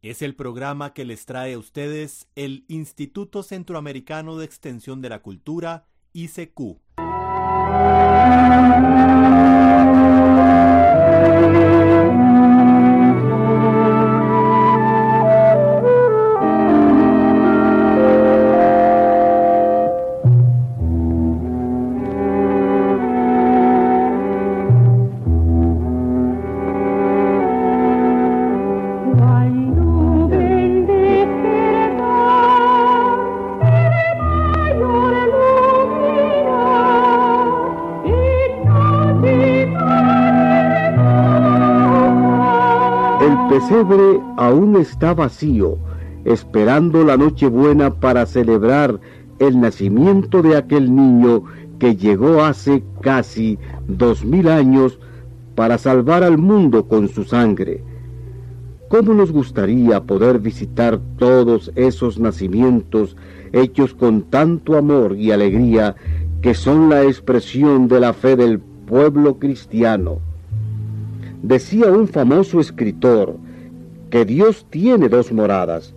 Es el programa que les trae a ustedes el Instituto Centroamericano de Extensión de la Cultura, ICQ. Pesebre aún está vacío, esperando la Nochebuena para celebrar el nacimiento de aquel niño que llegó hace casi dos mil años para salvar al mundo con su sangre. ¿Cómo nos gustaría poder visitar todos esos nacimientos hechos con tanto amor y alegría que son la expresión de la fe del pueblo cristiano? Decía un famoso escritor que Dios tiene dos moradas,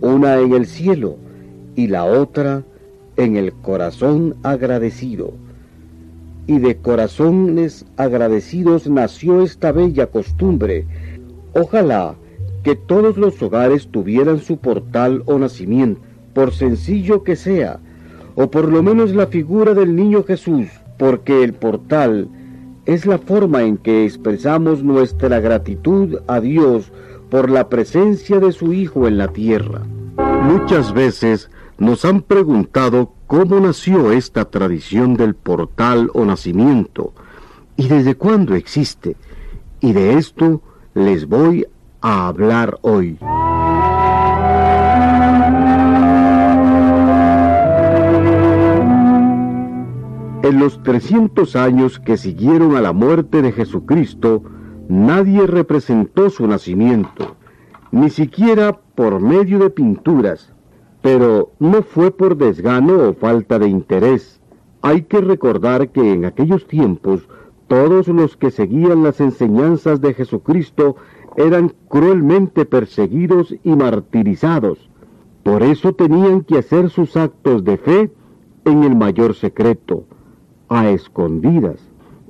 una en el cielo y la otra en el corazón agradecido. Y de corazones agradecidos nació esta bella costumbre. Ojalá que todos los hogares tuvieran su portal o nacimiento, por sencillo que sea, o por lo menos la figura del niño Jesús, porque el portal es la forma en que expresamos nuestra gratitud a Dios por la presencia de su Hijo en la tierra. Muchas veces nos han preguntado cómo nació esta tradición del portal o nacimiento y desde cuándo existe. Y de esto les voy a hablar hoy. En los 300 años que siguieron a la muerte de Jesucristo, nadie representó su nacimiento, ni siquiera por medio de pinturas, pero no fue por desgano o falta de interés. Hay que recordar que en aquellos tiempos todos los que seguían las enseñanzas de Jesucristo eran cruelmente perseguidos y martirizados. Por eso tenían que hacer sus actos de fe en el mayor secreto, a escondidas.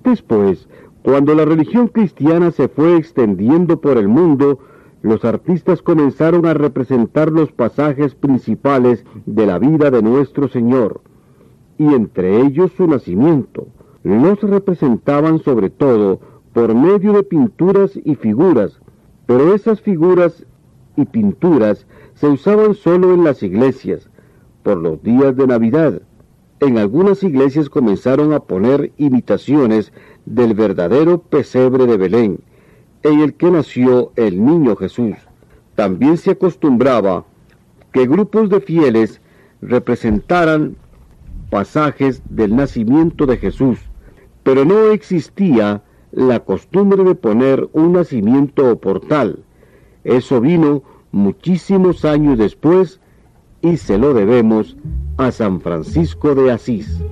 Después, cuando la religión cristiana se fue extendiendo por el mundo, los artistas comenzaron a representar los pasajes principales de la vida de nuestro Señor, y entre ellos su nacimiento. Los representaban sobre todo por medio de pinturas y figuras, pero esas figuras y pinturas se usaban solo en las iglesias, por los días de Navidad. En algunas iglesias comenzaron a poner imitaciones del verdadero pesebre de Belén, en el que nació el niño Jesús. También se acostumbraba que grupos de fieles representaran pasajes del nacimiento de Jesús, pero no existía la costumbre de poner un nacimiento o portal. Eso vino muchísimos años después y se lo debemos a San Francisco de Asís.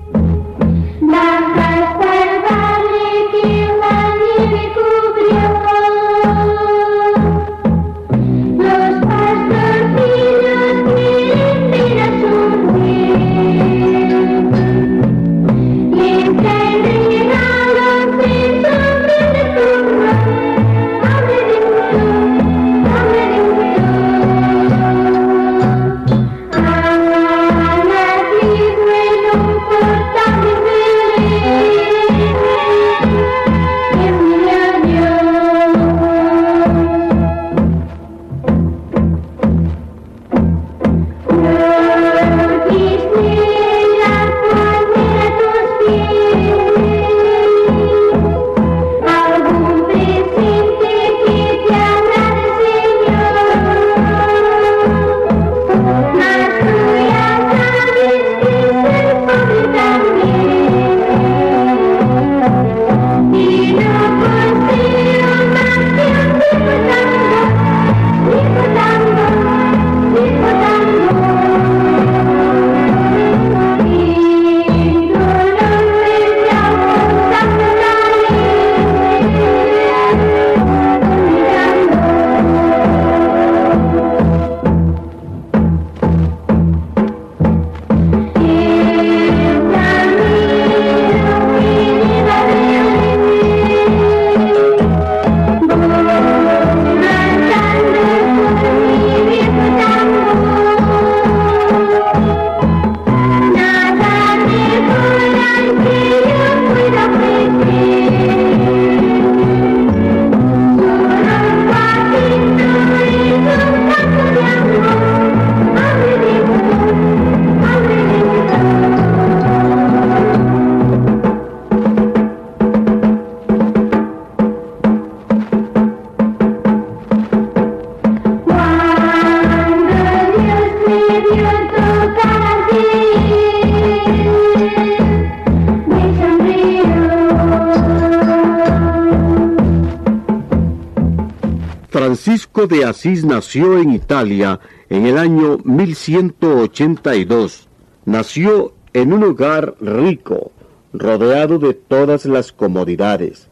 Francisco de Asís nació en Italia en el año 1182. Nació en un hogar rico, rodeado de todas las comodidades,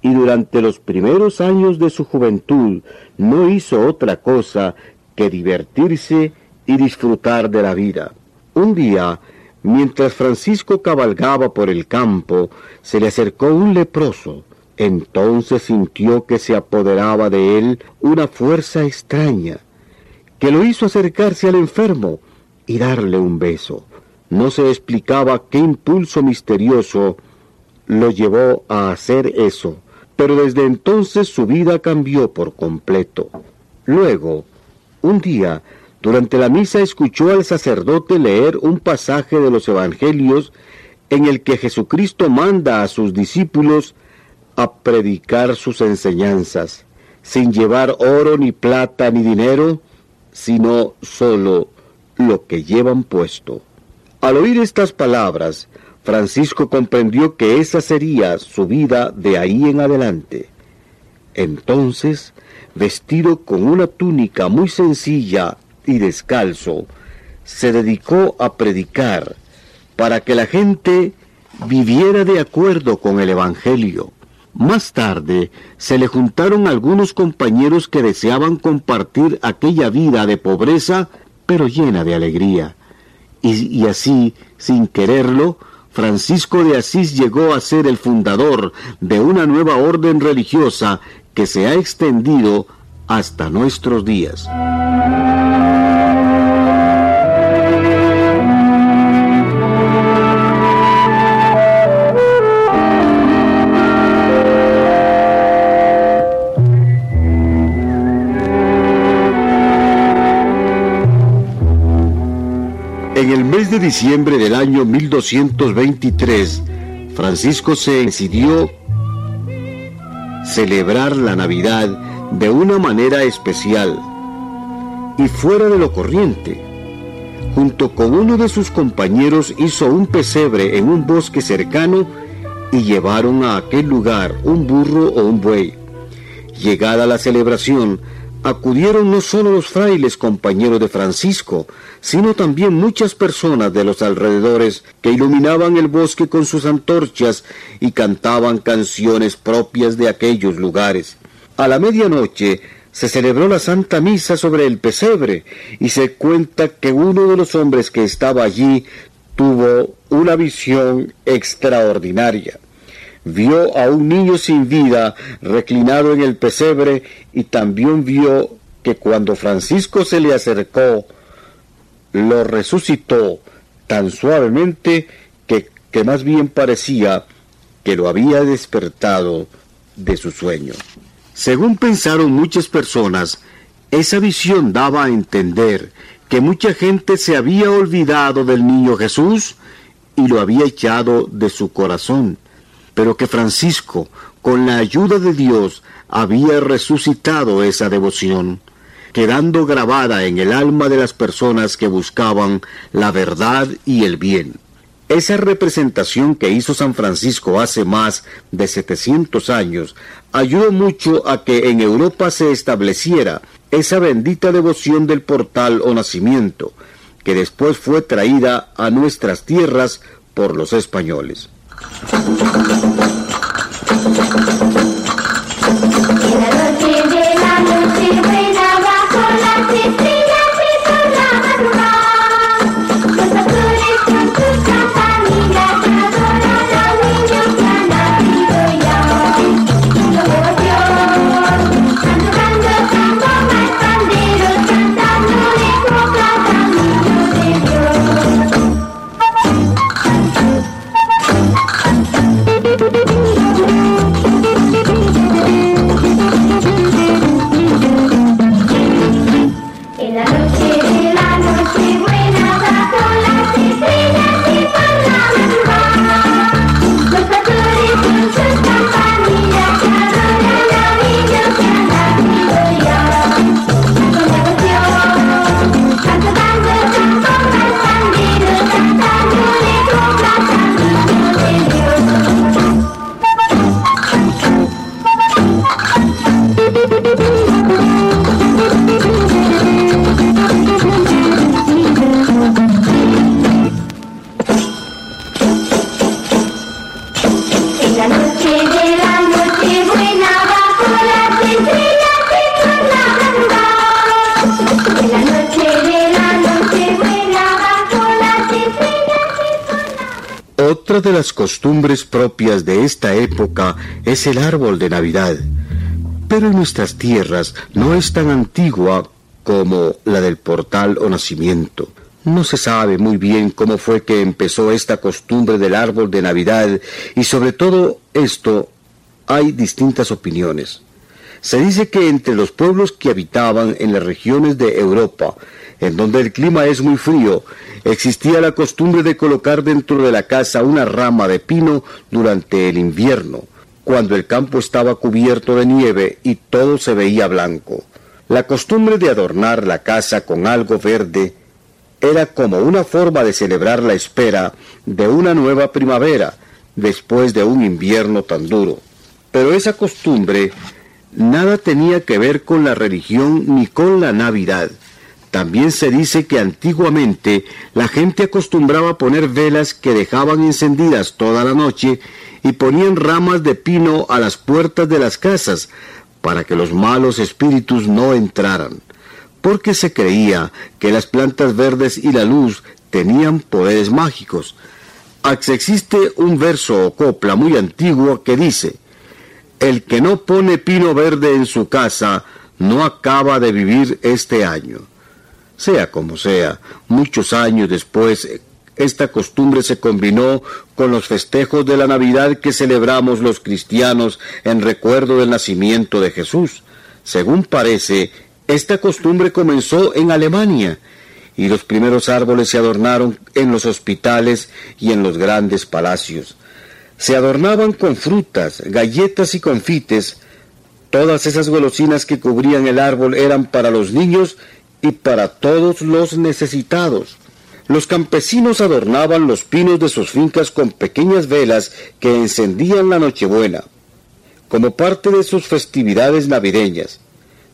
y durante los primeros años de su juventud no hizo otra cosa que divertirse y disfrutar de la vida. Un día, mientras Francisco cabalgaba por el campo, se le acercó un leproso. Entonces sintió que se apoderaba de él una fuerza extraña, que lo hizo acercarse al enfermo y darle un beso. No se explicaba qué impulso misterioso lo llevó a hacer eso, pero desde entonces su vida cambió por completo. Luego, un día, durante la misa escuchó al sacerdote leer un pasaje de los Evangelios en el que Jesucristo manda a sus discípulos a predicar sus enseñanzas, sin llevar oro ni plata ni dinero, sino solo lo que llevan puesto. Al oír estas palabras, Francisco comprendió que esa sería su vida de ahí en adelante. Entonces, vestido con una túnica muy sencilla y descalzo, se dedicó a predicar para que la gente viviera de acuerdo con el Evangelio. Más tarde se le juntaron algunos compañeros que deseaban compartir aquella vida de pobreza, pero llena de alegría. Y, así, sin quererlo, Francisco de Asís llegó a ser el fundador de una nueva orden religiosa que se ha extendido hasta nuestros días. De diciembre del año 1223, Francisco se decidió celebrar la Navidad de una manera especial y fuera de lo corriente. Junto con uno de sus compañeros hizo un pesebre en un bosque cercano y llevaron a aquel lugar un burro o un buey. Llegada la celebración, acudieron no solo los frailes compañeros de Francisco, sino también muchas personas de los alrededores que iluminaban el bosque con sus antorchas y cantaban canciones propias de aquellos lugares. A la medianoche se celebró la Santa Misa sobre el pesebre y se cuenta que uno de los hombres que estaba allí tuvo una visión extraordinaria vio a un niño sin vida reclinado en el pesebre y también vio que cuando Francisco se le acercó, lo resucitó tan suavemente que, que más bien parecía que lo había despertado de su sueño. Según pensaron muchas personas, esa visión daba a entender que mucha gente se había olvidado del niño Jesús y lo había echado de su corazón pero que Francisco, con la ayuda de Dios, había resucitado esa devoción, quedando grabada en el alma de las personas que buscaban la verdad y el bien. Esa representación que hizo San Francisco hace más de 700 años ayudó mucho a que en Europa se estableciera esa bendita devoción del portal o nacimiento, que después fue traída a nuestras tierras por los españoles. En Otra de las costumbres propias de esta época es el árbol de Navidad. Pero en nuestras tierras no es tan antigua como la del portal o nacimiento. No se sabe muy bien cómo fue que empezó esta costumbre del árbol de Navidad y sobre todo esto hay distintas opiniones. Se dice que entre los pueblos que habitaban en las regiones de Europa, en donde el clima es muy frío, existía la costumbre de colocar dentro de la casa una rama de pino durante el invierno, cuando el campo estaba cubierto de nieve y todo se veía blanco. La costumbre de adornar la casa con algo verde era como una forma de celebrar la espera de una nueva primavera después de un invierno tan duro. Pero esa costumbre nada tenía que ver con la religión ni con la Navidad. También se dice que antiguamente la gente acostumbraba poner velas que dejaban encendidas toda la noche y ponían ramas de pino a las puertas de las casas para que los malos espíritus no entraran, porque se creía que las plantas verdes y la luz tenían poderes mágicos. Existe un verso o copla muy antiguo que dice, el que no pone pino verde en su casa no acaba de vivir este año. Sea como sea, muchos años después esta costumbre se combinó con los festejos de la Navidad que celebramos los cristianos en recuerdo del nacimiento de Jesús. Según parece, esta costumbre comenzó en Alemania y los primeros árboles se adornaron en los hospitales y en los grandes palacios. Se adornaban con frutas, galletas y confites. Todas esas golosinas que cubrían el árbol eran para los niños y para todos los necesitados. Los campesinos adornaban los pinos de sus fincas con pequeñas velas que encendían la Nochebuena, como parte de sus festividades navideñas.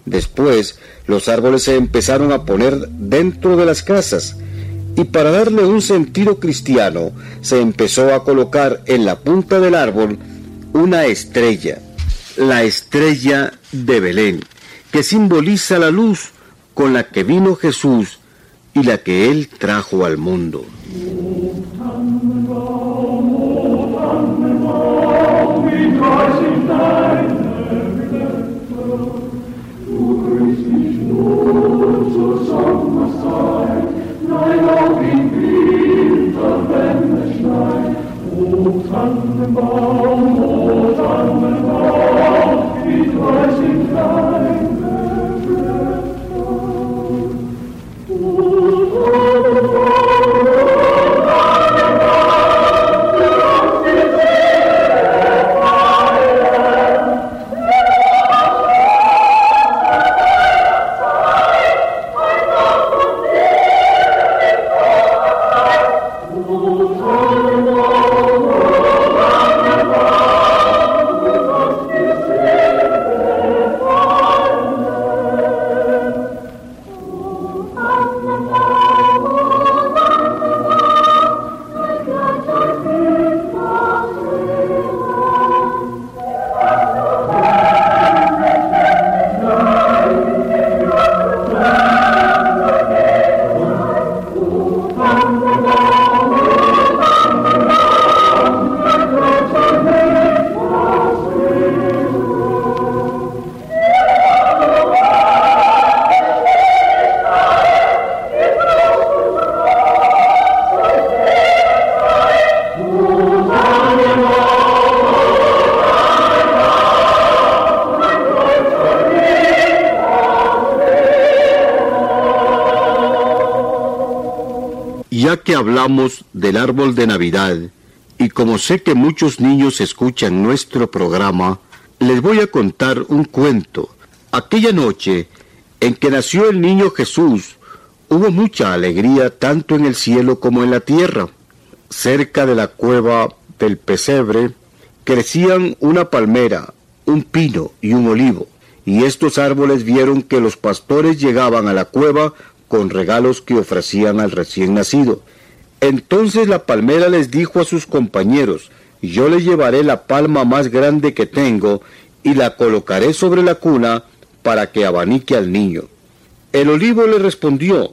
Después, los árboles se empezaron a poner dentro de las casas, y para darle un sentido cristiano, se empezó a colocar en la punta del árbol una estrella, la estrella de Belén, que simboliza la luz con la que vino Jesús y la que Él trajo al mundo. Hablamos del árbol de Navidad, y como sé que muchos niños escuchan nuestro programa, les voy a contar un cuento. Aquella noche en que nació el niño Jesús, hubo mucha alegría tanto en el cielo como en la tierra. Cerca de la cueva del pesebre crecían una palmera, un pino y un olivo, y estos árboles vieron que los pastores llegaban a la cueva con regalos que ofrecían al recién nacido. Entonces la palmera les dijo a sus compañeros, yo le llevaré la palma más grande que tengo y la colocaré sobre la cuna para que abanique al niño. El olivo le respondió,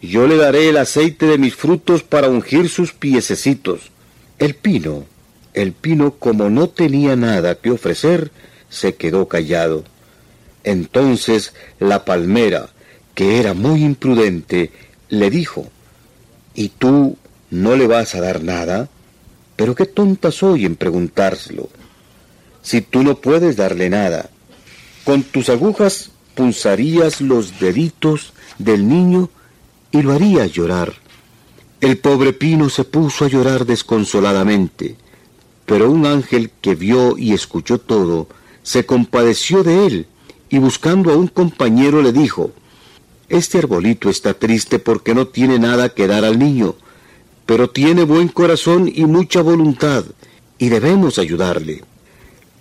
yo le daré el aceite de mis frutos para ungir sus piececitos. El pino, el pino como no tenía nada que ofrecer, se quedó callado. Entonces la palmera, que era muy imprudente, le dijo, ¿Y tú no le vas a dar nada? Pero qué tonta soy en preguntárselo. Si tú no puedes darle nada, con tus agujas punzarías los deditos del niño y lo harías llorar. El pobre Pino se puso a llorar desconsoladamente, pero un ángel que vio y escuchó todo, se compadeció de él y buscando a un compañero le dijo, Este arbolito está triste porque no tiene nada que dar al niño, pero tiene buen corazón y mucha voluntad, y debemos ayudarle.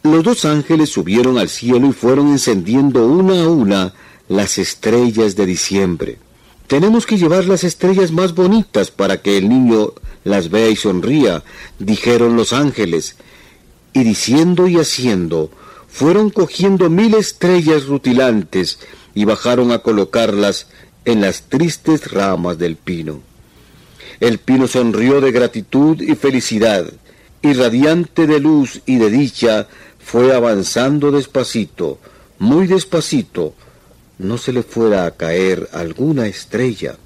Los dos ángeles subieron al cielo y fueron encendiendo una a una las estrellas de diciembre. Tenemos que llevar las estrellas más bonitas para que el niño las vea y sonría, dijeron los ángeles. Y diciendo y haciendo, fueron cogiendo mil estrellas rutilantes y bajaron a colocarlas en las tristes ramas del pino. El pino sonrió de gratitud y felicidad, y radiante de luz y de dicha, fue avanzando despacito, muy despacito, no se le fuera a caer alguna estrella.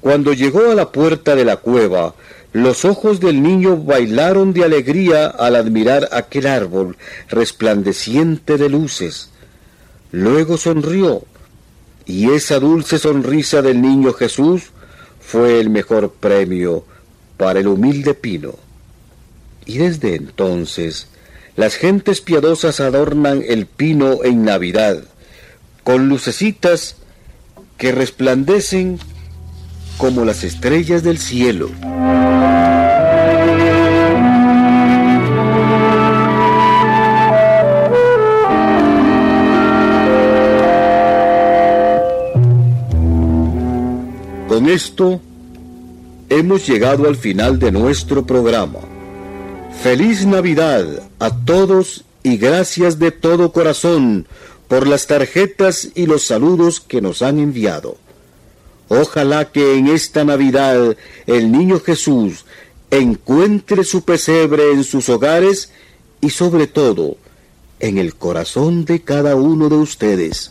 Cuando llegó a la puerta de la cueva, los ojos del niño bailaron de alegría al admirar aquel árbol resplandeciente de luces. Luego sonrió, y esa dulce sonrisa del niño Jesús fue el mejor premio para el humilde pino. Y desde entonces, las gentes piadosas adornan el pino en Navidad, con lucecitas que resplandecen como las estrellas del cielo. Esto hemos llegado al final de nuestro programa. Feliz Navidad a todos y gracias de todo corazón por las tarjetas y los saludos que nos han enviado. Ojalá que en esta Navidad el niño Jesús encuentre su pesebre en sus hogares y sobre todo en el corazón de cada uno de ustedes.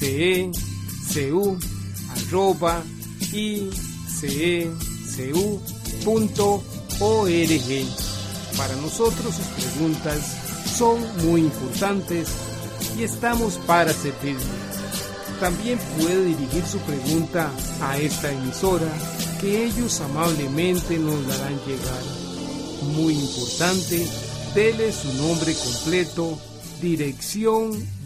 icecu arroba icecu.org. Para nosotros sus preguntas son muy importantes y estamos para servirle. También puede dirigir su pregunta a esta emisora que ellos amablemente nos la harán llegar. Muy importante, dele su nombre completo, dirección